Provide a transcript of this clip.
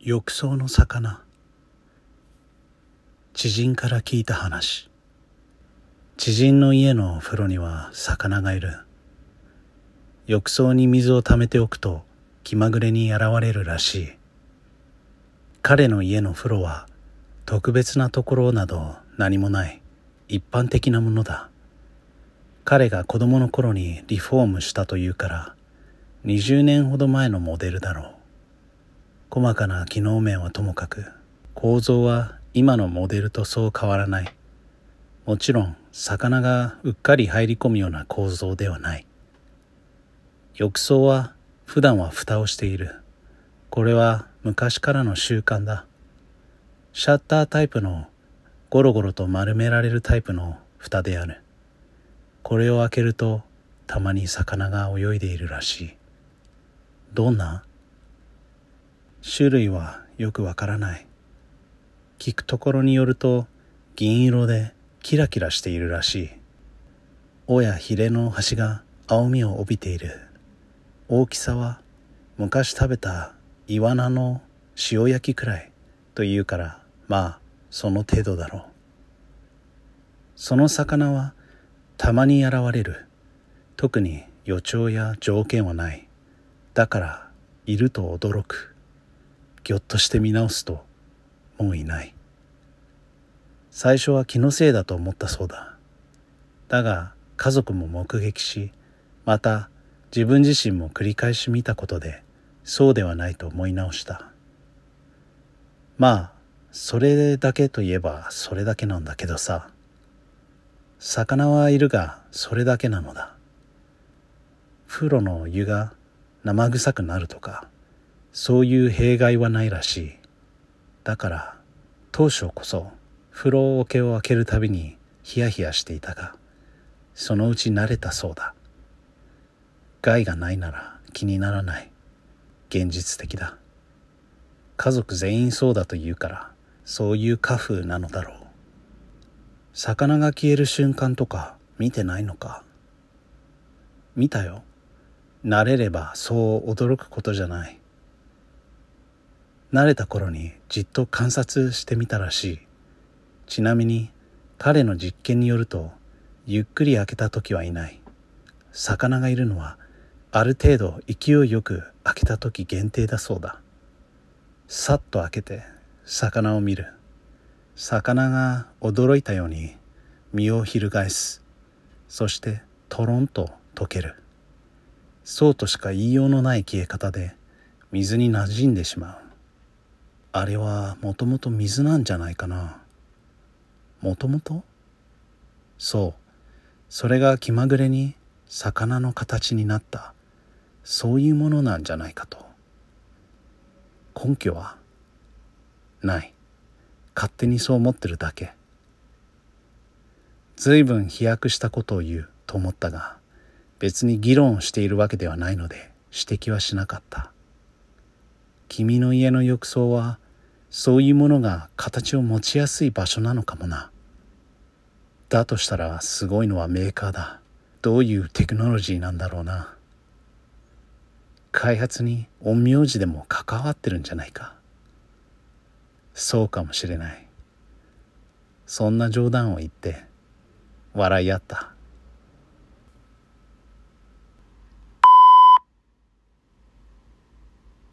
浴槽の魚。知人から聞いた話。知人の家のお風呂には魚がいる。浴槽に水を溜めておくと気まぐれに現れるらしい。彼の家の風呂は特別なところなど何もない。一般的なものだ。彼が子供の頃にリフォームしたというから20年ほど前のモデルだろう。細かな機能面はともかく構造は今のモデルとそう変わらない。もちろん魚がうっかり入り込むような構造ではない。浴槽は普段は蓋をしている。これは昔からの習慣だ。シャッタータイプのゴロゴロと丸められるタイプの蓋である。これを開けるとたまに魚が泳いでいるらしい。どんな種類はよくわからない。聞くところによると銀色でキラキラしているらしい。尾やヒレの端が青みを帯びている。大きさは昔食べたイワナの塩焼きくらいというからまあその程度だろう。その魚はたまに現れる。特に予兆や条件はない。だからいると驚く。ぎょっとして見直すともういない。最初は気のせいだと思ったそうだ。だが家族も目撃しまた自分自身も繰り返し見たことでそうではないと思い直した。まあそれだけといえばそれだけなんだけどさ。魚はいるがそれだけなのだ。風呂の湯が生臭くなるとか。そういう弊害はないらしい。だから当初こそ風呂桶を開けるたびにヒヤヒヤしていたがそのうち慣れたそうだ。害がないなら気にならない。現実的だ。家族全員そうだと言うからそういう家風なのだろう。魚が消える瞬間とか見てないのか。見たよ。慣れればそう驚くことじゃない。慣れた頃にじっと観察してみたらしい。ちなみに彼の実験によるとゆっくり開けた時はいない。魚がいるのはある程度勢いよく開けた時限定だそうだ。さっと開けて魚を見る。魚が驚いたように身を翻す。そしてトロンと溶ける。そうとしか言いようのない消え方で水に馴染んでしまう。あれはもともと水なんじゃないかな。もともと？そう。それが気まぐれに魚の形になった。そういうものなんじゃないかと。根拠はない。勝手にそう思ってるだけ。随分飛躍したことを言うと思ったが別に議論をしているわけではないので指摘はしなかった。君の家の浴槽はそういうものが形を持ちやすい場所なのかもな。だとしたらすごいのはメーカーだ。どういうテクノロジーなんだろうな。開発に陰陽師でも関わってるんじゃないか。そうかもしれない。そんな冗談を言って笑い合った。